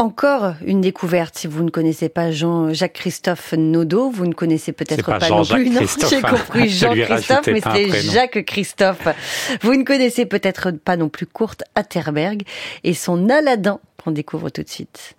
Encore une découverte. Si vous ne connaissez pas Jean-Jacques Christophe Nodo, vous ne connaissez peut-être pas, non plus. J'ai hein. compris Jean-Christophe, mais c'est Jacques Christophe. Vous ne connaissez peut-être pas non plus Kurt Atterberg et son Aladdin qu'on découvre tout de suite.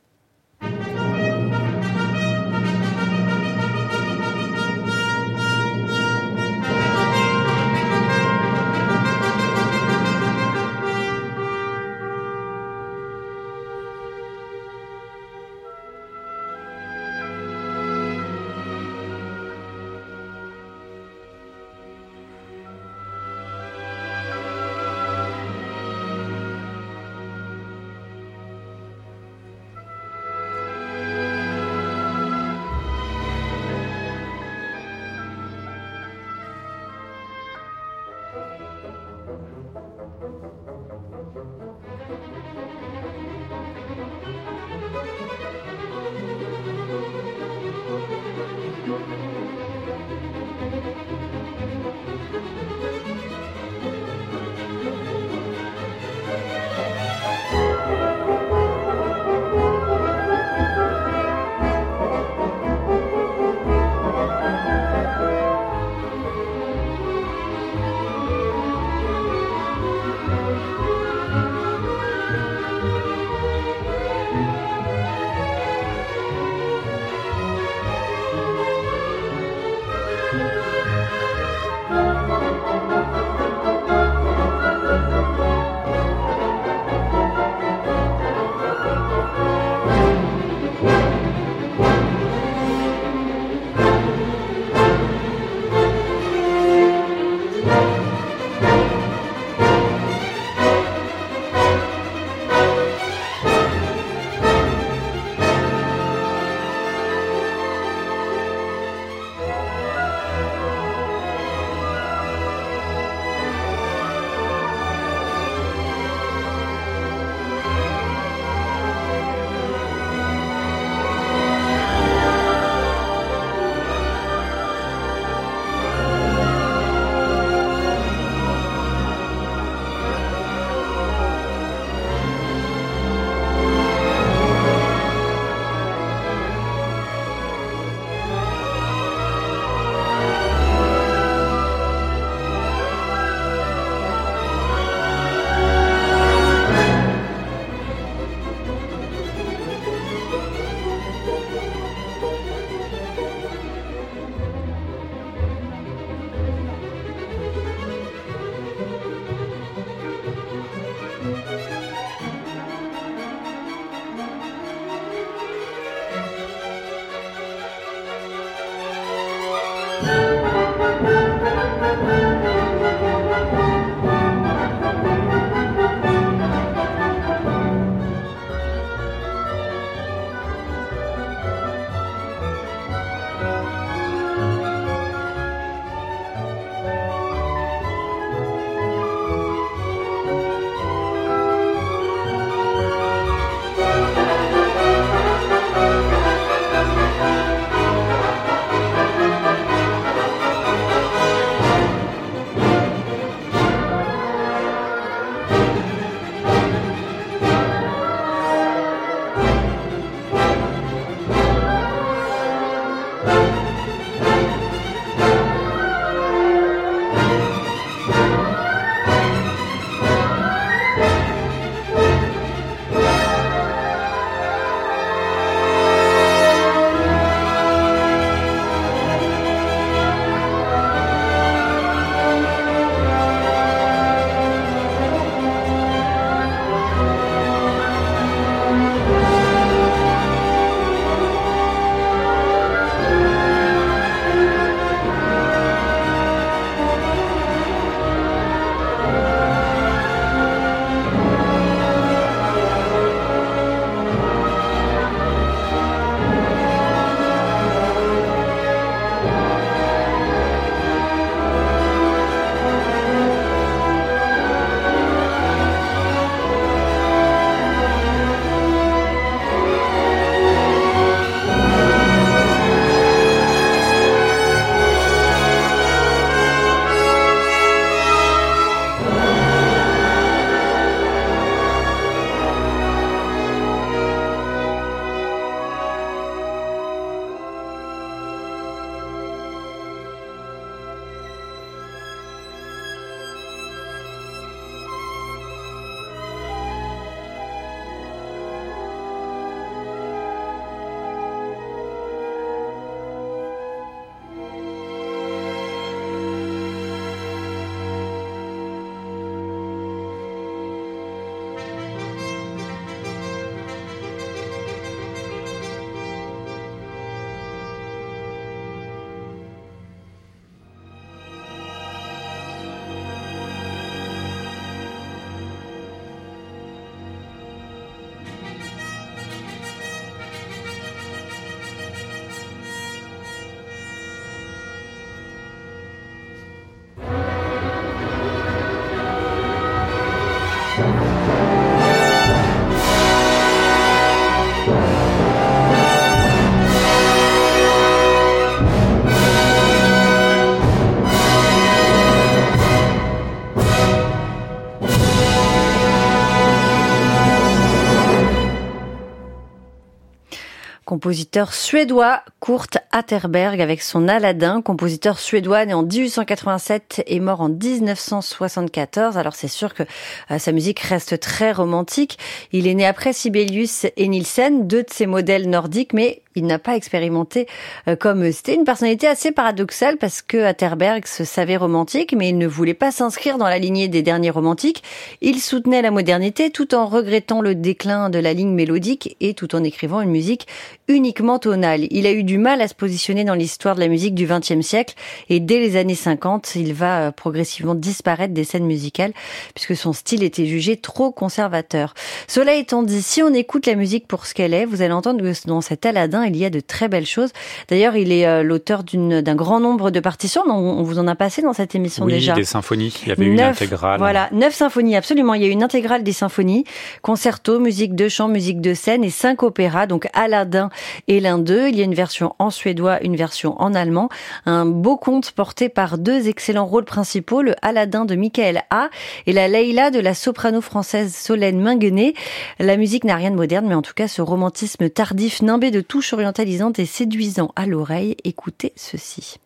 Compositeur suédois Kurt Atterberg avec son Aladdin, compositeur suédois né en 1887 et mort en 1974. Alors c'est sûr que euh, sa musique reste très romantique. Il est né après Sibelius et Nielsen, deux de ses modèles nordiques, mais il n'a pas expérimenté euh, comme c'était une personnalité assez paradoxale parce que Atterberg se savait romantique, mais il ne voulait pas s'inscrire dans la lignée des derniers romantiques. Il soutenait la modernité tout en regrettant le déclin de la ligne mélodique et tout en écrivant une musique uniquement tonale. Il a eu du mal à se positionner dans l'histoire de la musique du XXe siècle et dès les années 50, il va euh, progressivement disparaître des scènes musicales puisque son style était jugé trop conservateur. Cela étant dit, si on écoute la musique pour ce qu'elle est, vous allez entendre que dans cet Aladdin, il y a de très belles choses. D'ailleurs, il est euh, l'auteur d'un grand nombre de partitions. On vous en a passé dans cette émission oui, déjà. des symphonies. Il y avait une intégrale. Voilà, neuf symphonies, absolument. Il y a une intégrale des symphonies, concerto, musique de chant, musique de scène et cinq opéras. Donc Aladdin et l'un d'eux. Il y a une version en suédois, une version en allemand. Un beau conte porté par deux excellents rôles principaux, le Aladdin de Michael A et la Leila de la soprano française Solène Minguenet. La musique n'a rien de moderne, mais en tout cas, ce romantisme tardif nimbé de touches orientalisantes et séduisant à l'oreille. Écoutez ceci.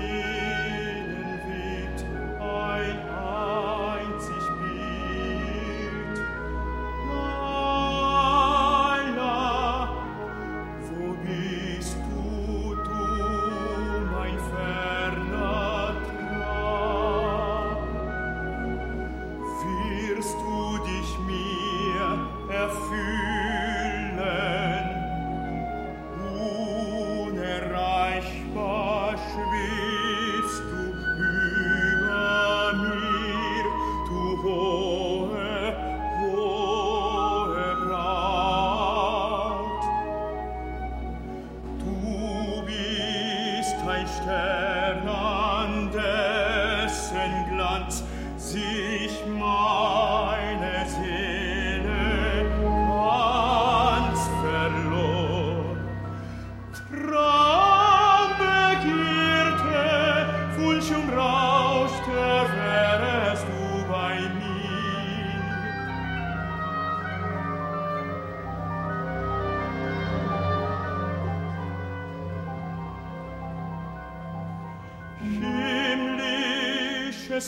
ti.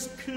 just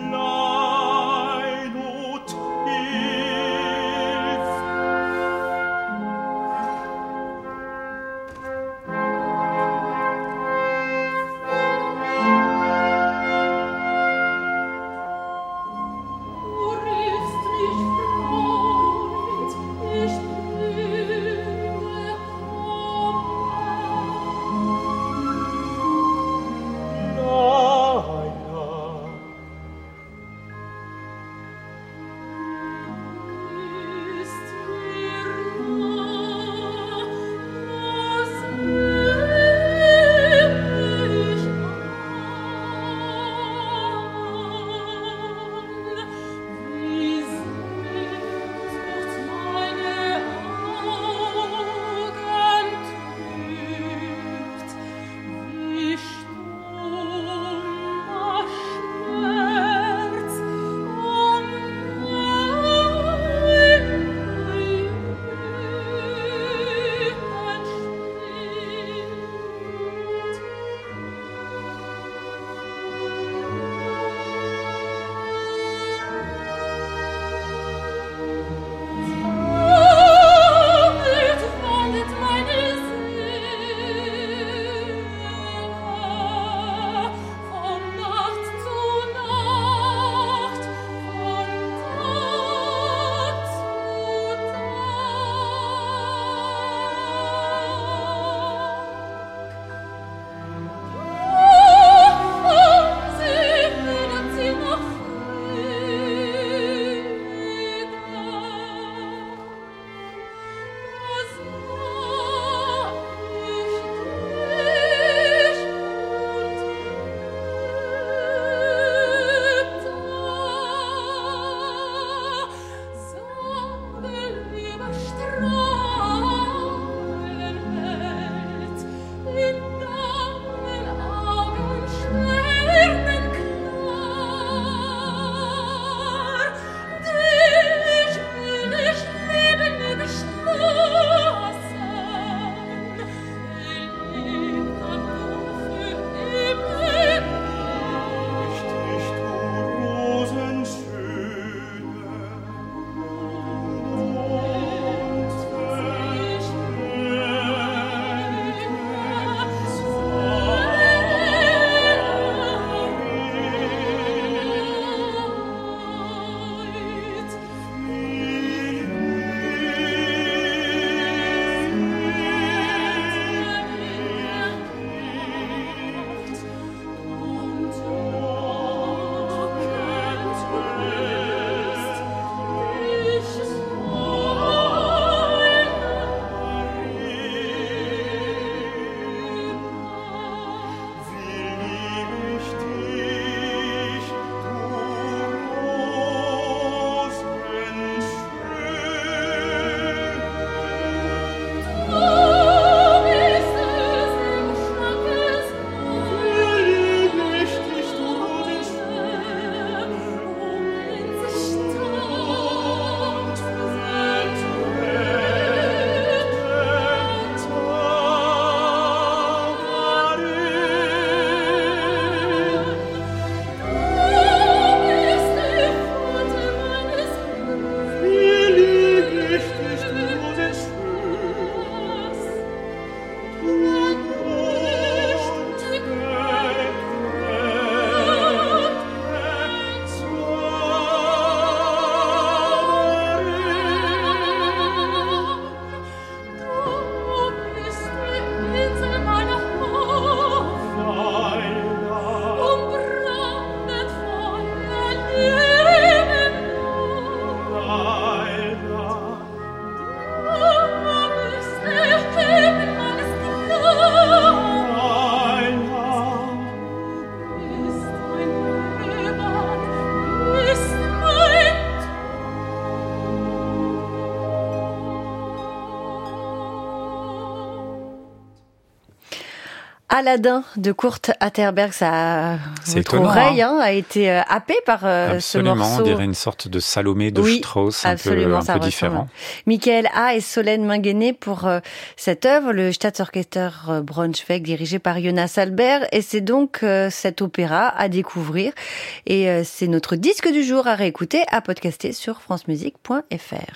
Aladdin de Kurt Atterberg, ça, votre oreille hein. hein, a été euh, happé par euh, ce morceau. on dirait une sorte de Salomé de Strauss, un peu, un peu différent. Michael A. et Solène Minguenet pour euh, cette œuvre, le Staatsorchester Braunschweig dirigé par Jonas Albert, et c'est donc cet opéra à découvrir. Et c'est notre disque du jour à réécouter, à podcaster sur francemusique.fr.